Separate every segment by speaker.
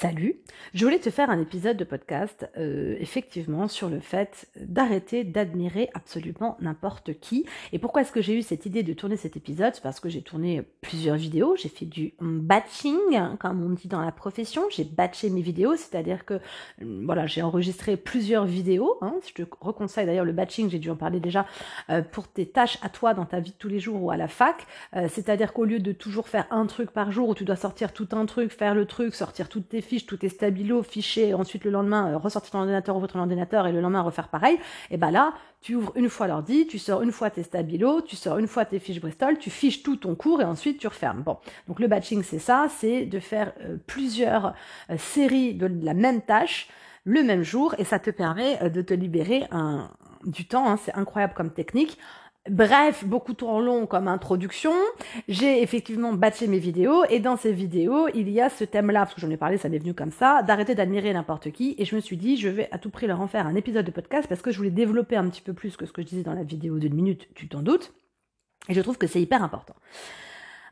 Speaker 1: Salut, je voulais te faire un épisode de podcast euh, effectivement sur le fait d'arrêter d'admirer absolument n'importe qui. Et pourquoi est-ce que j'ai eu cette idée de tourner cet épisode? Parce que j'ai tourné plusieurs vidéos, j'ai fait du batching, hein, comme on dit dans la profession, j'ai batché mes vidéos, c'est-à-dire que euh, voilà, j'ai enregistré plusieurs vidéos. Hein. je te reconseille d'ailleurs le batching, j'ai dû en parler déjà euh, pour tes tâches à toi dans ta vie de tous les jours ou à la fac. c'est-à-dire qu'au lieu de toujours faire un truc par jour où tu dois sortir tout un truc, faire le truc, sortir toutes tes fiches, tout est stabilo, fiché, ensuite le lendemain euh, ressortir ton ordinateur, ouvrir ton ordinateur et le lendemain refaire pareil, et ben là, tu ouvres une fois l'ordi, tu sors une fois tes stabilo, tu sors une fois tes fiches Bristol, tu fiches tout ton cours et ensuite tu refermes. Bon, donc le batching c'est ça, c'est de faire euh, plusieurs euh, séries de, la même tâche le même jour et ça te permet de te libérer du temps, hein, c'est incroyable comme technique. Bref, beaucoup trop long comme introduction. J'ai effectivement batché mes vidéos et dans ces vidéos, il y a ce thème-là, parce que j'en ai parlé, ça m'est venu comme ça, d'arrêter d'admirer n'importe qui. Et je me suis dit, je vais à tout prix leur en faire un épisode de podcast parce que je voulais développer un petit peu plus que ce que je disais dans la vidéo d'une minute, tu t'en doutes. Et je trouve que c'est hyper important.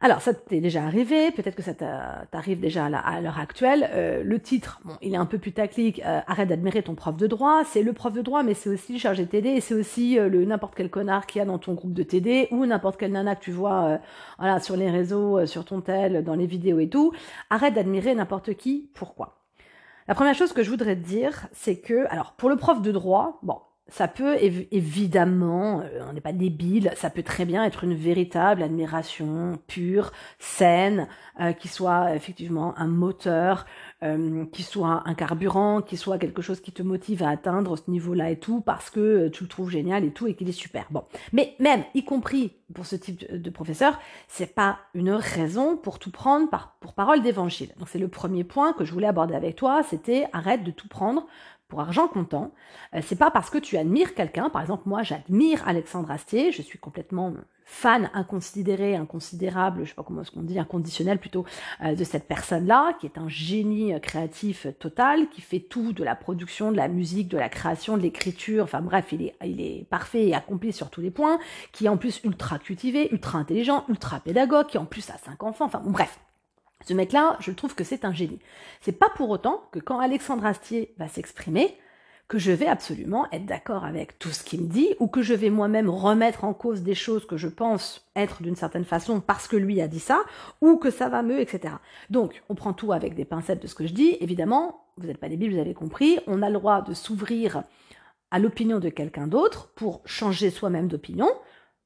Speaker 1: Alors, ça t'est déjà arrivé, peut-être que ça t'arrive déjà à l'heure actuelle. Euh, le titre, bon, il est un peu putaclic, euh, arrête d'admirer ton prof de droit. C'est le prof de droit, mais c'est aussi le chargé de TD, et c'est aussi euh, le n'importe quel connard qu'il y a dans ton groupe de TD, ou n'importe quel nana que tu vois voilà, sur les réseaux, sur ton tel, dans les vidéos et tout. Arrête d'admirer n'importe qui. Pourquoi? La première chose que je voudrais te dire, c'est que, alors, pour le prof de droit, bon, ça peut évidemment, euh, on n'est pas débile, ça peut très bien être une véritable admiration pure, saine, euh, qui soit effectivement un moteur, euh, qui soit un carburant, qui soit quelque chose qui te motive à atteindre ce niveau-là et tout, parce que tu le trouves génial et tout, et qu'il est super. Bon, mais même, y compris pour ce type de, de professeur, c'est pas une raison pour tout prendre par, pour parole d'évangile. Donc c'est le premier point que je voulais aborder avec toi, c'était arrête de tout prendre pour argent comptant. Euh, c'est pas parce que tu admires quelqu'un, par exemple moi j'admire Alexandre Astier, je suis complètement fan inconsidéré, inconsidérable, je sais pas comment est-ce qu'on dit, inconditionnel plutôt, euh, de cette personne-là, qui est un génie euh, créatif total, qui fait tout de la production, de la musique, de la création, de l'écriture, enfin bref, il est, il est parfait et accompli sur tous les points, qui est en plus ultra cultivé, ultra intelligent, ultra pédagogue, qui en plus a cinq enfants, enfin bon bref, ce mec-là, je trouve que c'est un génie. C'est pas pour autant que quand Alexandre Astier va s'exprimer, que je vais absolument être d'accord avec tout ce qu'il me dit, ou que je vais moi-même remettre en cause des choses que je pense être d'une certaine façon parce que lui a dit ça, ou que ça va mieux, etc. Donc, on prend tout avec des pincettes de ce que je dis. Évidemment, vous n'êtes pas débile, vous avez compris, on a le droit de s'ouvrir à l'opinion de quelqu'un d'autre pour changer soi-même d'opinion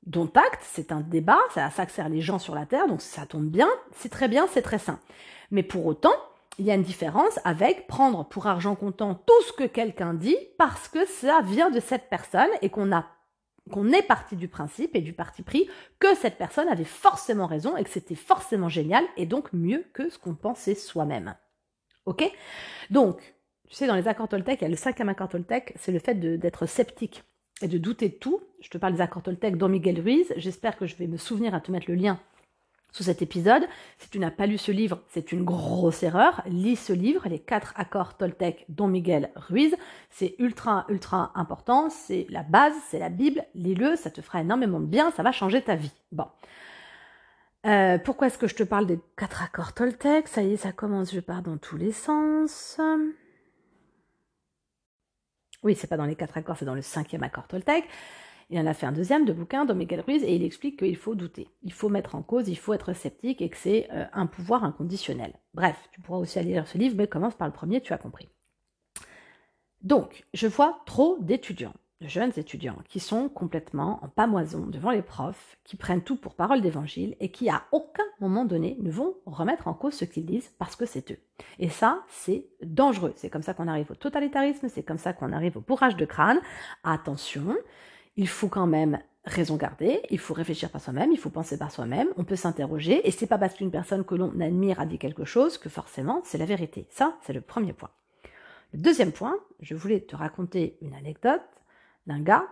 Speaker 1: dont acte, c'est un débat, ça, ça sert les gens sur la Terre, donc ça tombe bien, c'est très bien, c'est très sain. Mais pour autant, il y a une différence avec prendre pour argent comptant tout ce que quelqu'un dit parce que ça vient de cette personne et qu'on a qu'on est parti du principe et du parti pris que cette personne avait forcément raison et que c'était forcément génial et donc mieux que ce qu'on pensait soi-même. Ok? Donc, tu sais, dans les accords Toltec, il y a le cinquième accord Toltec, c'est le fait d'être sceptique et de douter de tout. Je te parle des accords Toltec dans Miguel Ruiz. J'espère que je vais me souvenir à te mettre le lien sous cet épisode. Si tu n'as pas lu ce livre, c'est une grosse erreur. Lis ce livre, les quatre accords Toltec dont Miguel Ruiz. C'est ultra, ultra important. C'est la base, c'est la Bible. Lis-le, ça te fera énormément de bien, ça va changer ta vie. Bon. Euh, pourquoi est-ce que je te parle des quatre accords Toltec? Ça y est, ça commence, je pars dans tous les sens. Oui, c'est pas dans les quatre accords, c'est dans le cinquième accord Toltec. Il en a fait un deuxième de bouquin dans Miguel Ruiz et il explique qu'il faut douter, il faut mettre en cause, il faut être sceptique et que c'est euh, un pouvoir inconditionnel. Bref, tu pourras aussi aller lire ce livre, mais commence par le premier, tu as compris. Donc, je vois trop d'étudiants de jeunes étudiants qui sont complètement en pamoison devant les profs, qui prennent tout pour parole d'évangile et qui à aucun moment donné ne vont remettre en cause ce qu'ils disent parce que c'est eux. Et ça, c'est dangereux. C'est comme ça qu'on arrive au totalitarisme, c'est comme ça qu'on arrive au bourrage de crâne. Attention, il faut quand même raison garder, il faut réfléchir par soi-même, il faut penser par soi-même, on peut s'interroger, et c'est pas parce qu'une personne que l'on admire a dit quelque chose que forcément c'est la vérité. Ça, c'est le premier point. Le deuxième point, je voulais te raconter une anecdote d'un gars,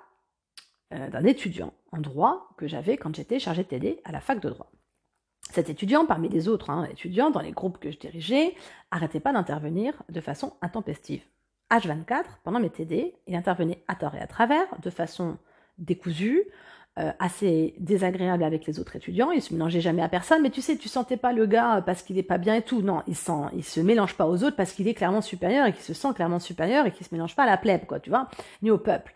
Speaker 1: euh, d'un étudiant en droit que j'avais quand j'étais chargé de TD à la fac de droit. Cet étudiant, parmi les autres hein, étudiants dans les groupes que je dirigeais, arrêtait pas d'intervenir de façon intempestive. H24, pendant mes TD, il intervenait à tort et à travers, de façon décousue, assez désagréable avec les autres étudiants. Il se mélangeait jamais à personne, mais tu sais, tu sentais pas le gars parce qu'il est pas bien et tout. Non, il sent, il se mélange pas aux autres parce qu'il est clairement supérieur et qu'il se sent clairement supérieur et qu'il se mélange pas à la plèbe, quoi, tu vois, ni au peuple.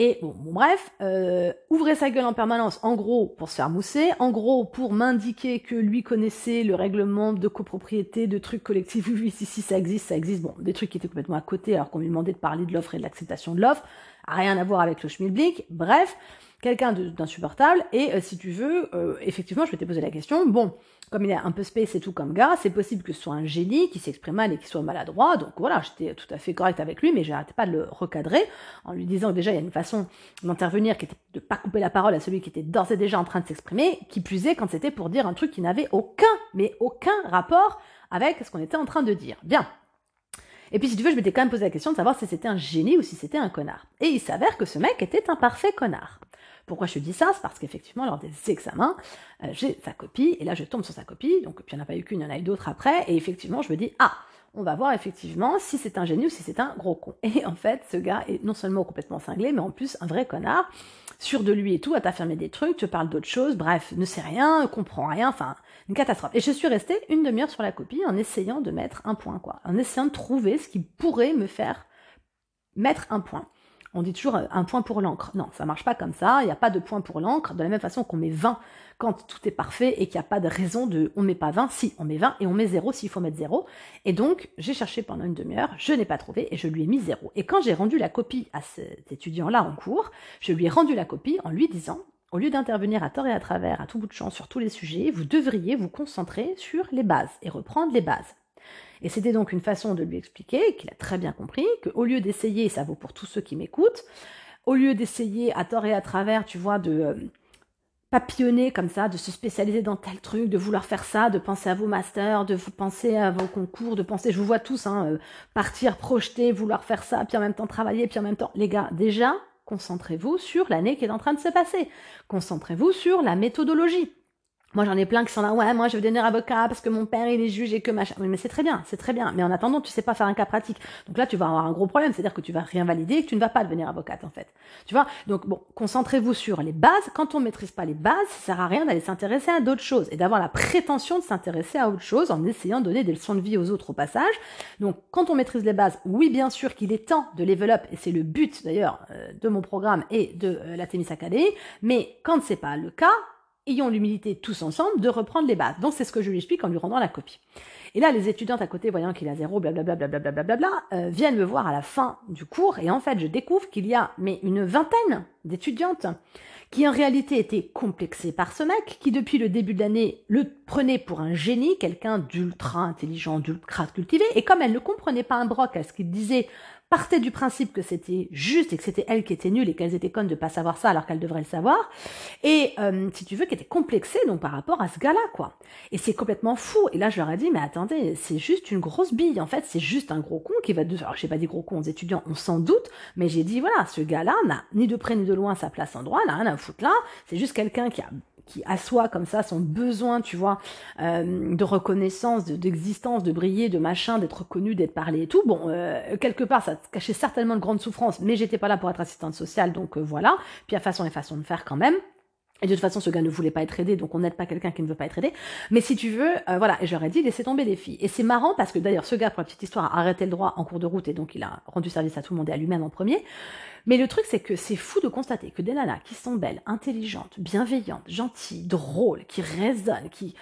Speaker 1: Et bon, bref, euh, ouvrait sa gueule en permanence, en gros pour se faire mousser, en gros pour m'indiquer que lui connaissait le règlement de copropriété, de trucs collectifs. Oui, si, si, ça existe, ça existe. Bon, des trucs qui étaient complètement à côté alors qu'on lui demandait de parler de l'offre et de l'acceptation de l'offre. Rien à voir avec le schmilblick. Bref, quelqu'un d'insupportable. Et euh, si tu veux, euh, effectivement, je vais te poser la question. Bon, comme il est un peu space et tout comme gars, c'est possible que ce soit un génie qui s'exprime mal et qui soit maladroit. Donc voilà, j'étais tout à fait correct avec lui, mais j'arrêtais pas de le recadrer en lui disant que déjà il y a une façon d'intervenir qui était de pas couper la parole à celui qui était d'ores et déjà en train de s'exprimer, qui plus est quand c'était pour dire un truc qui n'avait aucun, mais aucun rapport avec ce qu'on était en train de dire. Bien. Et puis si tu veux, je m'étais quand même posé la question de savoir si c'était un génie ou si c'était un connard. Et il s'avère que ce mec était un parfait connard. Pourquoi je te dis ça? C'est parce qu'effectivement, lors des examens, euh, j'ai sa copie, et là je tombe sur sa copie, donc il n'y en a pas eu qu'une, il y en a eu d'autres après, et effectivement, je me dis, ah, on va voir effectivement si c'est un génie ou si c'est un gros con. Et en fait, ce gars est non seulement complètement cinglé, mais en plus un vrai connard, sûr de lui et tout, à t'affirmer des trucs, te parle d'autres choses, bref, ne sait rien, comprend rien, enfin, une catastrophe. Et je suis restée une demi-heure sur la copie en essayant de mettre un point, quoi, en essayant de trouver ce qui pourrait me faire mettre un point on dit toujours un point pour l'encre. Non, ça marche pas comme ça. Il n'y a pas de point pour l'encre. De la même façon qu'on met 20 quand tout est parfait et qu'il n'y a pas de raison de on met pas 20. Si, on met 20 et on met 0 s'il faut mettre 0. Et donc, j'ai cherché pendant une demi-heure, je n'ai pas trouvé et je lui ai mis 0. Et quand j'ai rendu la copie à cet étudiant-là en cours, je lui ai rendu la copie en lui disant au lieu d'intervenir à tort et à travers, à tout bout de champ sur tous les sujets, vous devriez vous concentrer sur les bases et reprendre les bases. Et c'était donc une façon de lui expliquer, qu'il a très bien compris, qu'au lieu d'essayer, ça vaut pour tous ceux qui m'écoutent, au lieu d'essayer à tort et à travers, tu vois, de euh, papillonner comme ça, de se spécialiser dans tel truc, de vouloir faire ça, de penser à vos masters, de vous penser à vos concours, de penser, je vous vois tous, hein, euh, partir, projeter, vouloir faire ça, puis en même temps travailler, puis en même temps, les gars, déjà, concentrez-vous sur l'année qui est en train de se passer. Concentrez-vous sur la méthodologie. Moi, j'en ai plein qui sont là, ouais, moi, je veux devenir avocat parce que mon père, il est juge et que machin. Oui, mais c'est très bien, c'est très bien. Mais en attendant, tu sais pas faire un cas pratique. Donc là, tu vas avoir un gros problème. C'est-à-dire que tu vas rien valider que tu ne vas pas devenir avocate, en fait. Tu vois? Donc, bon, concentrez-vous sur les bases. Quand on maîtrise pas les bases, ça sert à rien d'aller s'intéresser à d'autres choses et d'avoir la prétention de s'intéresser à autre chose en essayant de donner des leçons de vie aux autres au passage. Donc, quand on maîtrise les bases, oui, bien sûr qu'il est temps de level up et c'est le but, d'ailleurs, euh, de mon programme et de euh, la Témis Academy. Mais quand c'est pas le cas, ayons l'humilité tous ensemble de reprendre les bases. Donc c'est ce que je lui explique en lui rendant la copie. Et là, les étudiantes à côté, voyant qu'il a zéro, blablabla, blablabla, blablabla, euh, viennent me voir à la fin du cours, et en fait, je découvre qu'il y a mais une vingtaine d'étudiantes qui en réalité étaient complexées par ce mec, qui depuis le début de l'année le prenait pour un génie, quelqu'un d'ultra intelligent, d'ultra cultivé, et comme elle ne comprenait pas un broc à ce qu'il disait partait du principe que c'était juste et que c'était elle qui était nulle et qu'elles étaient connes de pas savoir ça alors qu'elles devraient le savoir. Et euh, si tu veux, qui était complexée donc par rapport à ce gars-là, quoi. Et c'est complètement fou. Et là, je leur ai dit, mais attendez, c'est juste une grosse bille. En fait, c'est juste un gros con qui va... De... Alors, j'ai pas dit gros con aux étudiants, on s'en doute, mais j'ai dit, voilà, ce gars-là n'a ni de près ni de loin sa place en droit, n'a rien à foutre là. C'est juste quelqu'un qui a qui assoit comme ça son besoin, tu vois, euh, de reconnaissance, d'existence, de, briller, de machin, d'être reconnu, d'être parlé et tout. Bon, euh, quelque part, ça cachait certainement de grandes souffrances, mais j'étais pas là pour être assistante sociale, donc euh, voilà. Puis à façon et façon de faire quand même. Et de toute façon, ce gars ne voulait pas être aidé, donc on n'aide pas quelqu'un qui ne veut pas être aidé. Mais si tu veux, euh, voilà, et j'aurais dit, laissez tomber les filles. Et c'est marrant parce que d'ailleurs, ce gars, pour la petite histoire, a arrêté le droit en cours de route et donc il a rendu service à tout le monde et à lui-même en premier. Mais le truc, c'est que c'est fou de constater que des nanas qui sont belles, intelligentes, bienveillantes, gentilles, drôles, qui résonnent, qui,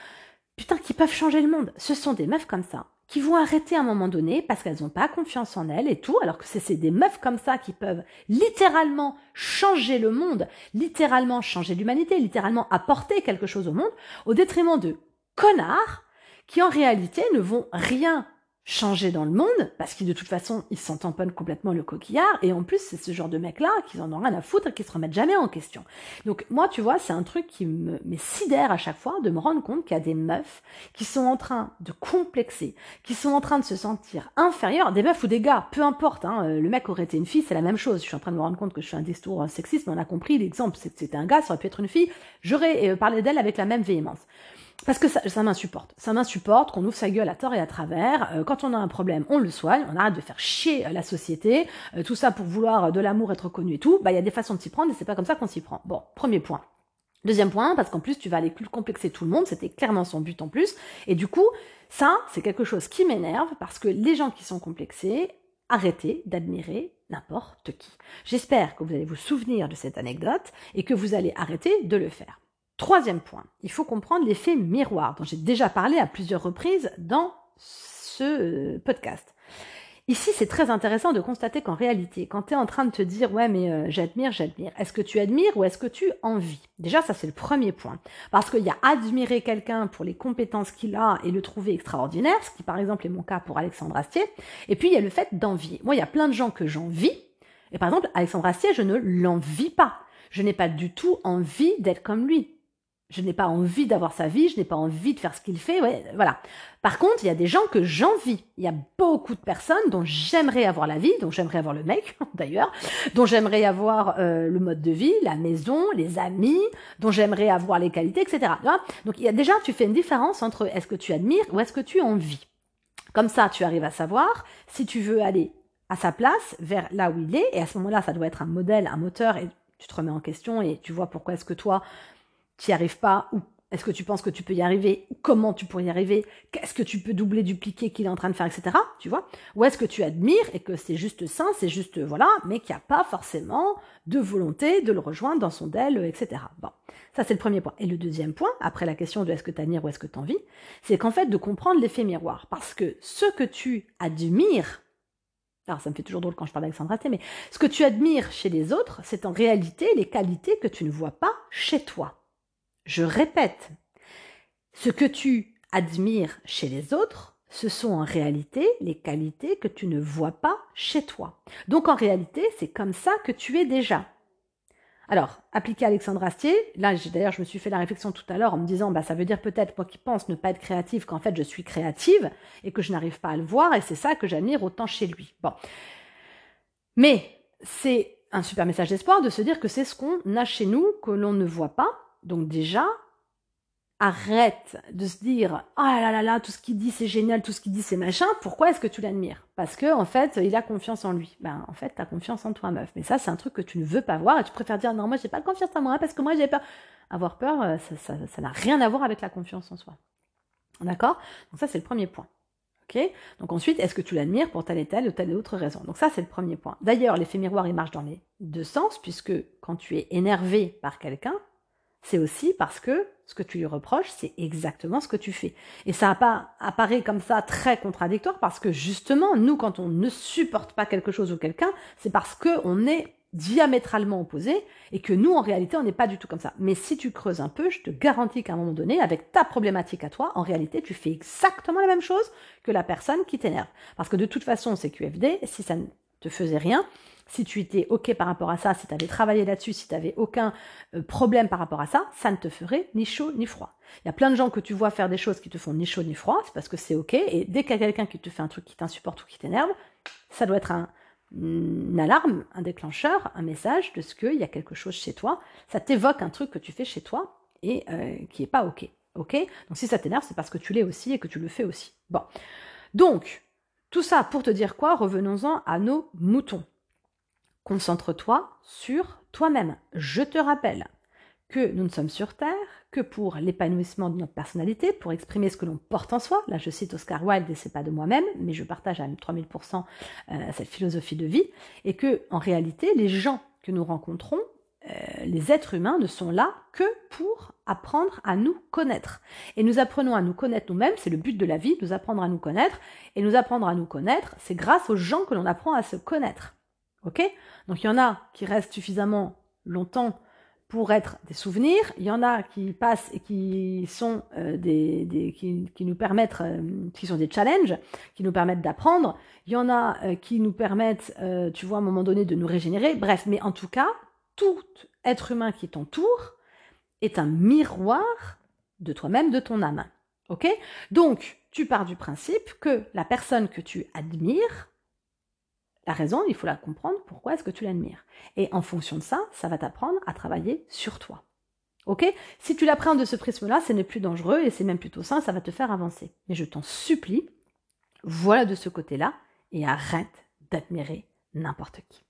Speaker 1: putain, qui peuvent changer le monde, ce sont des meufs comme ça qui vont arrêter à un moment donné parce qu'elles n'ont pas confiance en elles et tout, alors que c'est des meufs comme ça qui peuvent littéralement changer le monde, littéralement changer l'humanité, littéralement apporter quelque chose au monde, au détriment de connards qui en réalité ne vont rien changer dans le monde, parce qu'ils de toute façon, ils s'en tamponnent complètement le coquillard, et en plus, c'est ce genre de mecs-là qui en ont rien à foutre qui se remettent jamais en question. Donc moi, tu vois, c'est un truc qui me, me sidère à chaque fois de me rendre compte qu'il y a des meufs qui sont en train de complexer, qui sont en train de se sentir inférieures, des meufs ou des gars, peu importe, hein, euh, le mec aurait été une fille, c'est la même chose. Je suis en train de me rendre compte que je fais un discours sexiste, mais on a compris, l'exemple, c'était un gars, ça aurait pu être une fille, j'aurais euh, parlé d'elle avec la même véhémence. Parce que ça, m'insupporte. Ça m'insupporte qu'on ouvre sa gueule à tort et à travers. Euh, quand on a un problème, on le soigne. On arrête de faire chier euh, la société. Euh, tout ça pour vouloir de l'amour, être connu et tout. Bah, il y a des façons de s'y prendre et c'est pas comme ça qu'on s'y prend. Bon, premier point. Deuxième point, parce qu'en plus tu vas aller complexer tout le monde, c'était clairement son but en plus. Et du coup, ça, c'est quelque chose qui m'énerve parce que les gens qui sont complexés, arrêtez d'admirer n'importe qui. J'espère que vous allez vous souvenir de cette anecdote et que vous allez arrêter de le faire. Troisième point, il faut comprendre l'effet miroir dont j'ai déjà parlé à plusieurs reprises dans ce podcast. Ici, c'est très intéressant de constater qu'en réalité, quand tu es en train de te dire ouais mais euh, j'admire, j'admire, est-ce que tu admires ou est-ce que tu envies? Déjà, ça c'est le premier point. Parce qu'il y a admirer quelqu'un pour les compétences qu'il a et le trouver extraordinaire, ce qui par exemple est mon cas pour Alexandre Astier, et puis il y a le fait d'envier. Moi, il y a plein de gens que j'envie, et par exemple, Alexandre Astier, je ne l'envie pas. Je n'ai pas du tout envie d'être comme lui. Je n'ai pas envie d'avoir sa vie, je n'ai pas envie de faire ce qu'il fait, ouais, voilà. Par contre, il y a des gens que j'envie. Il y a beaucoup de personnes dont j'aimerais avoir la vie, dont j'aimerais avoir le mec, d'ailleurs, dont j'aimerais avoir euh, le mode de vie, la maison, les amis, dont j'aimerais avoir les qualités, etc. Donc, il y a déjà, tu fais une différence entre est-ce que tu admires ou est-ce que tu envies. Comme ça, tu arrives à savoir si tu veux aller à sa place, vers là où il est, et à ce moment-là, ça doit être un modèle, un moteur, et tu te remets en question et tu vois pourquoi est-ce que toi, tu n'y arrives pas ou est-ce que tu penses que tu peux y arriver Comment tu pourrais y arriver Qu'est-ce que tu peux doubler, dupliquer qu'il est en train de faire, etc. Tu vois? Ou est-ce que tu admires et que c'est juste sain, c'est juste voilà, mais qu'il n'y a pas forcément de volonté de le rejoindre dans son DEL, etc. Bon, ça c'est le premier point. Et le deuxième point, après la question de est-ce que tu admires ou est-ce que tu envies, c'est qu'en fait de comprendre l'effet miroir. Parce que ce que tu admires, alors ça me fait toujours drôle quand je parle d'Alexandra mais ce que tu admires chez les autres, c'est en réalité les qualités que tu ne vois pas chez toi. Je répète, ce que tu admires chez les autres, ce sont en réalité les qualités que tu ne vois pas chez toi. Donc en réalité, c'est comme ça que tu es déjà. Alors, appliqué à Alexandre Astier, là d'ailleurs je me suis fait la réflexion tout à l'heure en me disant bah ça veut dire peut-être moi qui pense ne pas être créative qu'en fait je suis créative et que je n'arrive pas à le voir et c'est ça que j'admire autant chez lui. Bon. Mais c'est un super message d'espoir de se dire que c'est ce qu'on a chez nous que l'on ne voit pas donc déjà, arrête de se dire ah là là là tout ce qu'il dit c'est génial tout ce qu'il dit c'est machin pourquoi est-ce que tu l'admires? Parce que en fait il a confiance en lui. Ben en fait tu as confiance en toi meuf. Mais ça c'est un truc que tu ne veux pas voir et tu préfères dire non moi j'ai pas confiance en moi parce que moi j'ai peur avoir peur euh, ça n'a rien à voir avec la confiance en soi. D'accord? Donc ça c'est le premier point. Ok? Donc ensuite est-ce que tu l'admires pour telle et telle ou telle autre raison? Donc ça c'est le premier point. D'ailleurs l'effet miroir il marche dans les deux sens puisque quand tu es énervé par quelqu'un c'est aussi parce que ce que tu lui reproches, c'est exactement ce que tu fais. Et ça apparaît comme ça très contradictoire parce que justement, nous, quand on ne supporte pas quelque chose ou quelqu'un, c'est parce qu'on est diamétralement opposé et que nous, en réalité, on n'est pas du tout comme ça. Mais si tu creuses un peu, je te garantis qu'à un moment donné, avec ta problématique à toi, en réalité, tu fais exactement la même chose que la personne qui t'énerve. Parce que de toute façon, c'est QFD, si ça ne te faisait rien, si tu étais OK par rapport à ça, si tu avais travaillé là-dessus, si tu n'avais aucun euh, problème par rapport à ça, ça ne te ferait ni chaud ni froid. Il y a plein de gens que tu vois faire des choses qui te font ni chaud ni froid, c'est parce que c'est OK. Et dès qu'il y a quelqu'un qui te fait un truc qui t'insupporte ou qui t'énerve, ça doit être un, alarme, un déclencheur, un message de ce qu'il y a quelque chose chez toi. Ça t'évoque un truc que tu fais chez toi et euh, qui n'est pas OK. OK? Donc si ça t'énerve, c'est parce que tu l'es aussi et que tu le fais aussi. Bon. Donc, tout ça pour te dire quoi? Revenons-en à nos moutons. Concentre-toi sur toi-même. Je te rappelle que nous ne sommes sur Terre que pour l'épanouissement de notre personnalité, pour exprimer ce que l'on porte en soi. Là, je cite Oscar Wilde et c'est pas de moi-même, mais je partage à 3000% euh, cette philosophie de vie. Et que, en réalité, les gens que nous rencontrons, les êtres humains ne sont là que pour apprendre à nous connaître. Et nous apprenons à nous connaître nous-mêmes, c'est le but de la vie, nous apprendre à nous connaître. Et nous apprendre à nous connaître, c'est grâce aux gens que l'on apprend à se connaître. Ok? Donc il y en a qui restent suffisamment longtemps pour être des souvenirs, il y en a qui passent et qui sont euh, des, qui, nous permettent, euh, qui sont des challenges, qui nous permettent d'apprendre. Il y en a euh, qui nous permettent, tu vois, à un moment donné, de nous régénérer. Bref, mais en tout cas, tout être humain qui t'entoure est un miroir de toi-même, de ton âme. Ok? Donc, tu pars du principe que la personne que tu admires la raison, il faut la comprendre, pourquoi est-ce que tu l'admires? Et en fonction de ça, ça va t'apprendre à travailler sur toi. Ok? Si tu l'apprends de ce prisme-là, ce n'est plus dangereux et c'est même plutôt sain, ça va te faire avancer. Mais je t'en supplie, voilà de ce côté-là et arrête d'admirer n'importe qui.